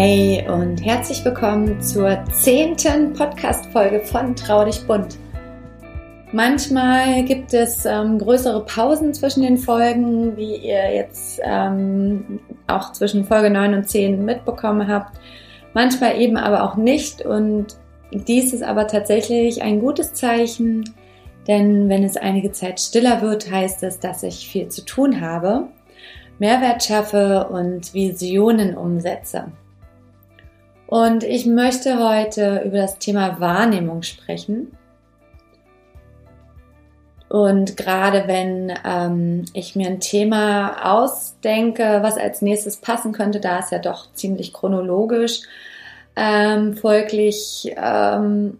Hey und herzlich willkommen zur zehnten Podcast-Folge von Trau dich bunt. Manchmal gibt es ähm, größere Pausen zwischen den Folgen, wie ihr jetzt ähm, auch zwischen Folge 9 und 10 mitbekommen habt. Manchmal eben aber auch nicht und dies ist aber tatsächlich ein gutes Zeichen, denn wenn es einige Zeit stiller wird, heißt es, dass ich viel zu tun habe, Mehrwert schaffe und Visionen umsetze. Und ich möchte heute über das Thema Wahrnehmung sprechen. Und gerade wenn ähm, ich mir ein Thema ausdenke, was als nächstes passen könnte, da es ja doch ziemlich chronologisch ähm, folglich ähm,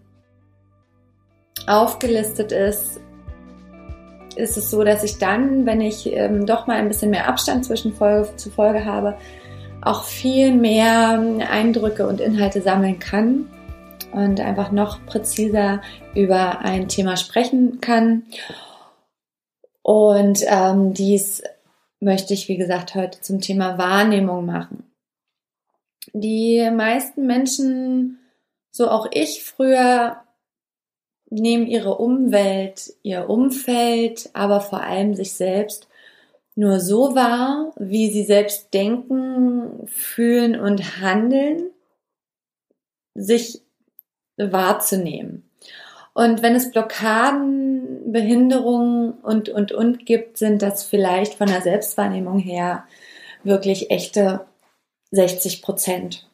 aufgelistet ist, ist es so, dass ich dann, wenn ich ähm, doch mal ein bisschen mehr Abstand zwischen Folge zu Folge habe, auch viel mehr Eindrücke und Inhalte sammeln kann und einfach noch präziser über ein Thema sprechen kann. Und ähm, dies möchte ich, wie gesagt, heute zum Thema Wahrnehmung machen. Die meisten Menschen, so auch ich früher, nehmen ihre Umwelt, ihr Umfeld, aber vor allem sich selbst nur so wahr, wie sie selbst denken, fühlen und handeln, sich wahrzunehmen. Und wenn es Blockaden, Behinderungen und, und, und gibt, sind das vielleicht von der Selbstwahrnehmung her wirklich echte 60 Prozent.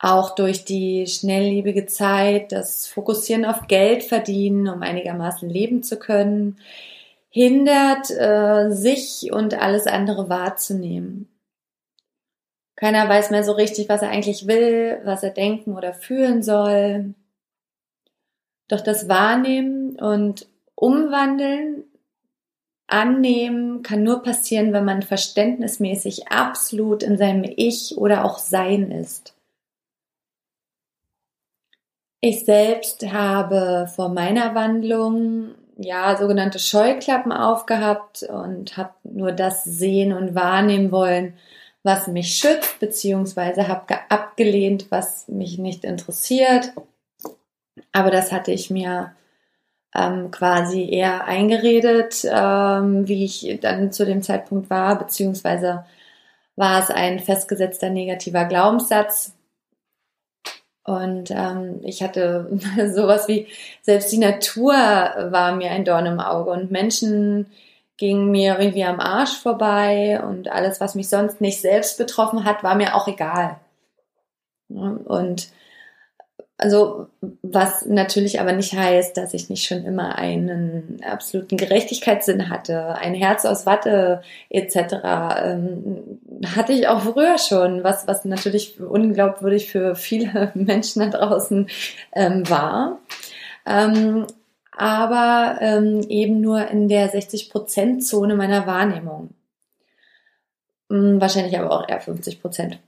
Auch durch die schnelllebige Zeit, das Fokussieren auf Geld verdienen, um einigermaßen leben zu können, hindert, äh, sich und alles andere wahrzunehmen. Keiner weiß mehr so richtig, was er eigentlich will, was er denken oder fühlen soll. Doch das Wahrnehmen und Umwandeln, Annehmen kann nur passieren, wenn man verständnismäßig absolut in seinem Ich oder auch Sein ist. Ich selbst habe vor meiner Wandlung ja, sogenannte Scheuklappen aufgehabt und habe nur das sehen und wahrnehmen wollen, was mich schützt, beziehungsweise habe abgelehnt, was mich nicht interessiert. Aber das hatte ich mir ähm, quasi eher eingeredet, ähm, wie ich dann zu dem Zeitpunkt war, beziehungsweise war es ein festgesetzter negativer Glaubenssatz, und ähm, ich hatte sowas wie, selbst die Natur war mir ein Dorn im Auge und Menschen gingen mir irgendwie am Arsch vorbei und alles, was mich sonst nicht selbst betroffen hat, war mir auch egal. Und also, was natürlich aber nicht heißt, dass ich nicht schon immer einen absoluten Gerechtigkeitssinn hatte, ein Herz aus Watte etc. Ähm, hatte ich auch früher schon, was, was natürlich unglaubwürdig für viele Menschen da draußen ähm, war. Ähm, aber ähm, eben nur in der 60%-Zone meiner Wahrnehmung. Hm, wahrscheinlich aber auch eher 50 Prozent.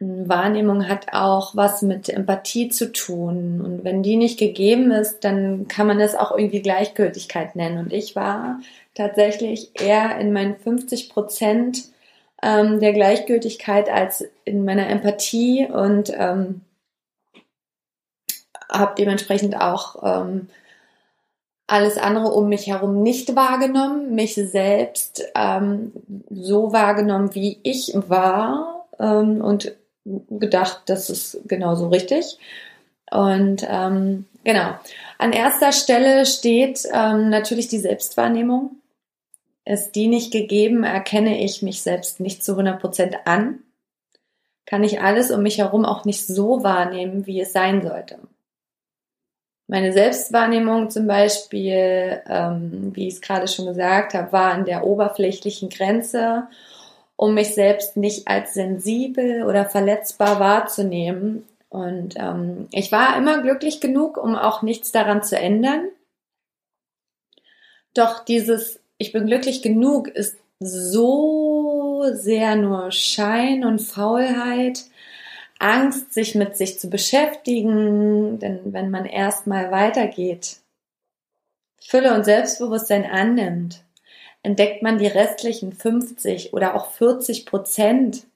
Wahrnehmung hat auch was mit Empathie zu tun. Und wenn die nicht gegeben ist, dann kann man es auch irgendwie Gleichgültigkeit nennen. Und ich war tatsächlich eher in meinen 50 Prozent ähm, der Gleichgültigkeit als in meiner Empathie und ähm, habe dementsprechend auch ähm, alles andere um mich herum nicht wahrgenommen, mich selbst ähm, so wahrgenommen, wie ich war ähm, und gedacht, das ist genauso richtig. Und ähm, genau, an erster Stelle steht ähm, natürlich die Selbstwahrnehmung. Ist die nicht gegeben, erkenne ich mich selbst nicht zu 100 Prozent an, kann ich alles um mich herum auch nicht so wahrnehmen, wie es sein sollte. Meine Selbstwahrnehmung zum Beispiel, ähm, wie ich es gerade schon gesagt habe, war an der oberflächlichen Grenze um mich selbst nicht als sensibel oder verletzbar wahrzunehmen. Und ähm, ich war immer glücklich genug, um auch nichts daran zu ändern. Doch dieses Ich bin glücklich genug ist so sehr nur Schein und Faulheit, Angst, sich mit sich zu beschäftigen, denn wenn man erstmal weitergeht, Fülle und Selbstbewusstsein annimmt, entdeckt man die restlichen 50 oder auch 40 Prozent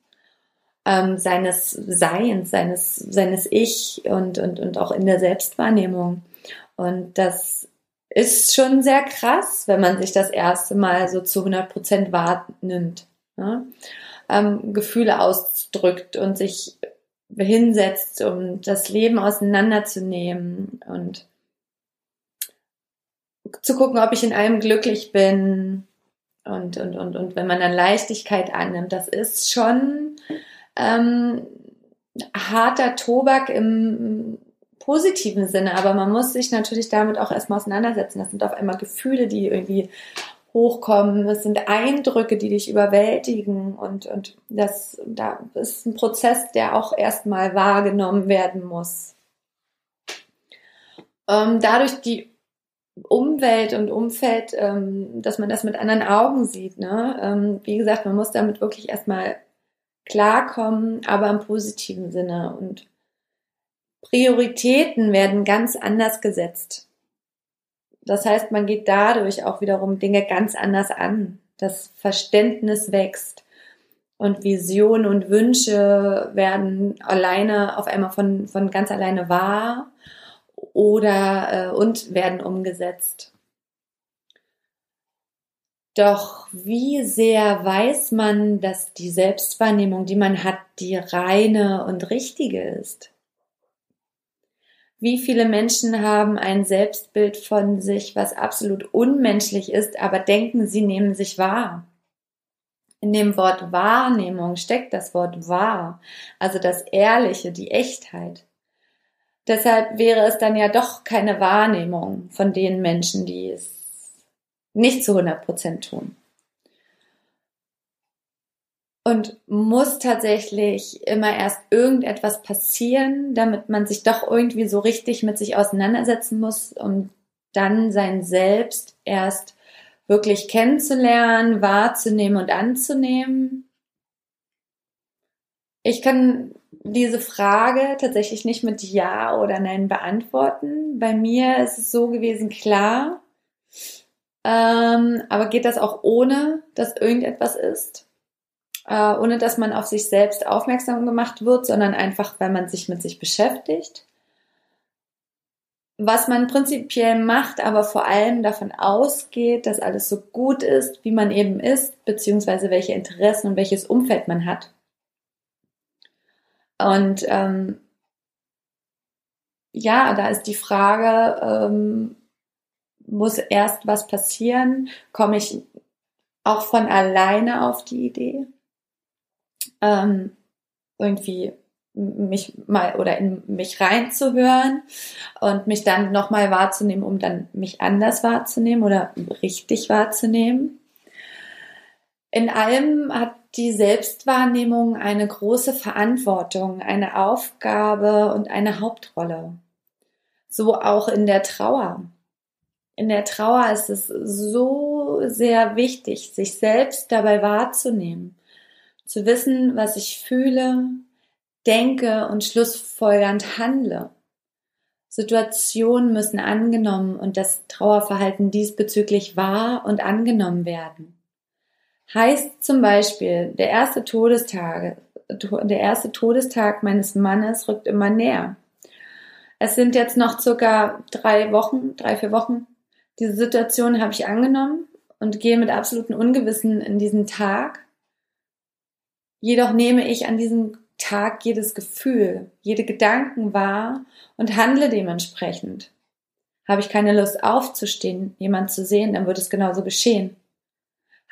ähm, seines Seins, seines, seines Ich und, und, und auch in der Selbstwahrnehmung. Und das ist schon sehr krass, wenn man sich das erste Mal so zu 100 Prozent wahrnimmt. Ne? Ähm, Gefühle ausdrückt und sich hinsetzt, um das Leben auseinanderzunehmen und zu gucken, ob ich in allem glücklich bin und, und, und, und wenn man dann Leichtigkeit annimmt, das ist schon ähm, harter Tobak im positiven Sinne, aber man muss sich natürlich damit auch erstmal auseinandersetzen. Das sind auf einmal Gefühle, die irgendwie hochkommen. Das sind Eindrücke, die dich überwältigen und, und das, da ist ein Prozess, der auch erstmal wahrgenommen werden muss. Ähm, dadurch die Umwelt und Umfeld, ähm, dass man das mit anderen Augen sieht. Ne? Ähm, wie gesagt, man muss damit wirklich erstmal klarkommen, aber im positiven Sinne. Und Prioritäten werden ganz anders gesetzt. Das heißt, man geht dadurch auch wiederum Dinge ganz anders an. Das Verständnis wächst und Visionen und Wünsche werden alleine auf einmal von, von ganz alleine wahr oder äh, und werden umgesetzt. Doch wie sehr weiß man, dass die Selbstwahrnehmung, die man hat, die reine und richtige ist? Wie viele Menschen haben ein Selbstbild von sich, was absolut unmenschlich ist, aber denken, sie nehmen sich wahr? In dem Wort Wahrnehmung steckt das Wort wahr, also das Ehrliche, die Echtheit. Deshalb wäre es dann ja doch keine Wahrnehmung von den Menschen, die es nicht zu 100 Prozent tun. Und muss tatsächlich immer erst irgendetwas passieren, damit man sich doch irgendwie so richtig mit sich auseinandersetzen muss, um dann sein Selbst erst wirklich kennenzulernen, wahrzunehmen und anzunehmen. Ich kann diese Frage tatsächlich nicht mit Ja oder Nein beantworten. Bei mir ist es so gewesen, klar. Ähm, aber geht das auch ohne, dass irgendetwas ist? Äh, ohne dass man auf sich selbst aufmerksam gemacht wird, sondern einfach, weil man sich mit sich beschäftigt? Was man prinzipiell macht, aber vor allem davon ausgeht, dass alles so gut ist, wie man eben ist, beziehungsweise welche Interessen und welches Umfeld man hat. Und ähm, ja, da ist die Frage, ähm, muss erst was passieren? Komme ich auch von alleine auf die Idee? Ähm, irgendwie mich mal oder in mich reinzuhören und mich dann nochmal wahrzunehmen, um dann mich anders wahrzunehmen oder richtig wahrzunehmen. In allem hat die Selbstwahrnehmung eine große Verantwortung, eine Aufgabe und eine Hauptrolle. So auch in der Trauer. In der Trauer ist es so sehr wichtig, sich selbst dabei wahrzunehmen, zu wissen, was ich fühle, denke und schlussfolgernd handle. Situationen müssen angenommen und das Trauerverhalten diesbezüglich wahr und angenommen werden. Heißt zum Beispiel, der erste Todestag, der erste Todestag meines Mannes rückt immer näher. Es sind jetzt noch circa drei Wochen, drei, vier Wochen. Diese Situation habe ich angenommen und gehe mit absolutem Ungewissen in diesen Tag. Jedoch nehme ich an diesem Tag jedes Gefühl, jede Gedanken wahr und handle dementsprechend. Habe ich keine Lust aufzustehen, jemand zu sehen, dann wird es genauso geschehen.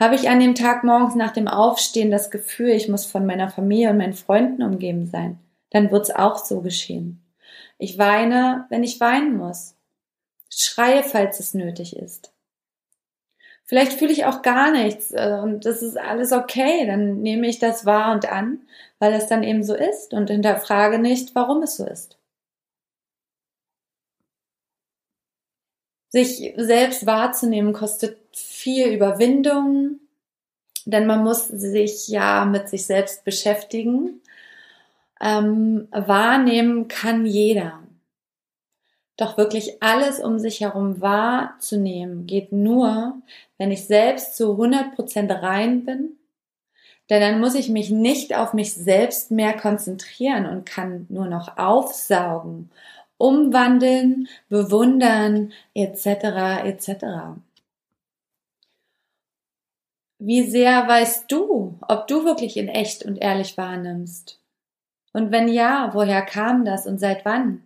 Habe ich an dem Tag morgens nach dem Aufstehen das Gefühl, ich muss von meiner Familie und meinen Freunden umgeben sein, dann wird's auch so geschehen. Ich weine, wenn ich weinen muss. Schreie, falls es nötig ist. Vielleicht fühle ich auch gar nichts äh, und das ist alles okay, dann nehme ich das wahr und an, weil es dann eben so ist und hinterfrage nicht, warum es so ist. Sich selbst wahrzunehmen kostet viel Überwindung, denn man muss sich ja mit sich selbst beschäftigen. Ähm, wahrnehmen kann jeder. Doch wirklich alles um sich herum wahrzunehmen geht nur, wenn ich selbst zu 100% rein bin, Denn dann muss ich mich nicht auf mich selbst mehr konzentrieren und kann nur noch aufsaugen, umwandeln, bewundern, etc., etc. Wie sehr weißt du, ob du wirklich in echt und ehrlich wahrnimmst? Und wenn ja, woher kam das und seit wann?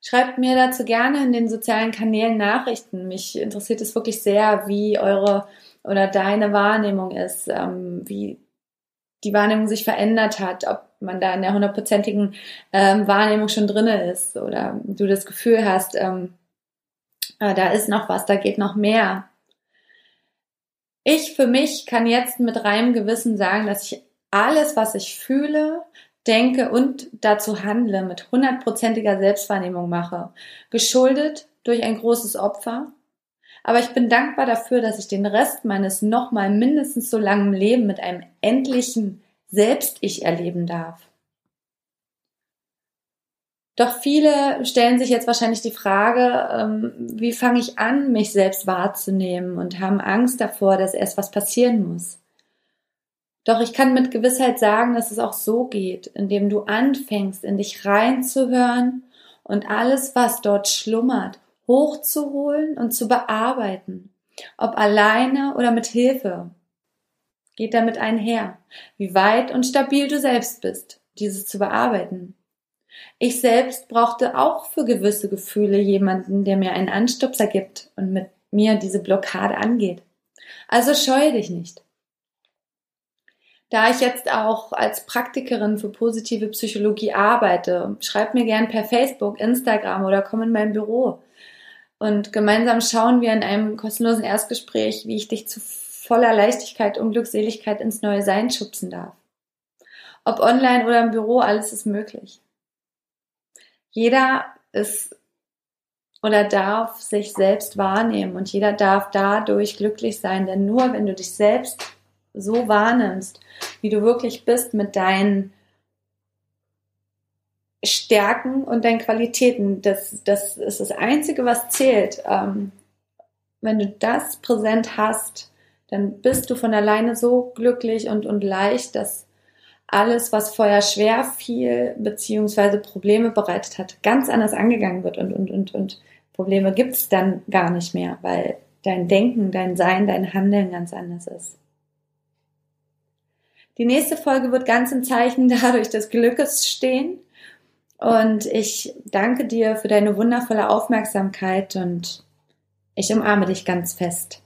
Schreibt mir dazu gerne in den sozialen Kanälen Nachrichten. Mich interessiert es wirklich sehr, wie eure oder deine Wahrnehmung ist, ähm, wie die Wahrnehmung sich verändert hat, ob man da in der hundertprozentigen ähm, Wahrnehmung schon drinne ist oder du das Gefühl hast, ähm, äh, da ist noch was, da geht noch mehr. Ich für mich kann jetzt mit reinem Gewissen sagen, dass ich alles, was ich fühle, denke und dazu handle, mit hundertprozentiger Selbstwahrnehmung mache, geschuldet durch ein großes Opfer. Aber ich bin dankbar dafür, dass ich den Rest meines nochmal mindestens so langen Leben mit einem endlichen Selbst-Ich erleben darf. Doch viele stellen sich jetzt wahrscheinlich die Frage, ähm, wie fange ich an, mich selbst wahrzunehmen und haben Angst davor, dass erst was passieren muss. Doch ich kann mit Gewissheit sagen, dass es auch so geht, indem du anfängst, in dich reinzuhören und alles, was dort schlummert, hochzuholen und zu bearbeiten. Ob alleine oder mit Hilfe. Geht damit einher, wie weit und stabil du selbst bist, dieses zu bearbeiten. Ich selbst brauchte auch für gewisse Gefühle jemanden, der mir einen Anstupser gibt und mit mir diese Blockade angeht. Also scheue dich nicht. Da ich jetzt auch als Praktikerin für positive Psychologie arbeite, schreib mir gern per Facebook, Instagram oder komm in mein Büro. Und gemeinsam schauen wir in einem kostenlosen Erstgespräch, wie ich dich zu voller Leichtigkeit und Glückseligkeit ins neue Sein schubsen darf. Ob online oder im Büro, alles ist möglich. Jeder ist oder darf sich selbst wahrnehmen und jeder darf dadurch glücklich sein, denn nur wenn du dich selbst so wahrnimmst, wie du wirklich bist mit deinen Stärken und deinen Qualitäten. Das, das ist das Einzige, was zählt. Ähm, wenn du das präsent hast, dann bist du von alleine so glücklich und, und leicht, dass alles, was vorher schwer fiel, beziehungsweise Probleme bereitet hat, ganz anders angegangen wird und, und, und, und Probleme gibt's dann gar nicht mehr, weil dein Denken, dein Sein, dein Handeln ganz anders ist. Die nächste Folge wird ganz im Zeichen dadurch des Glückes stehen. Und ich danke dir für deine wundervolle Aufmerksamkeit und ich umarme dich ganz fest.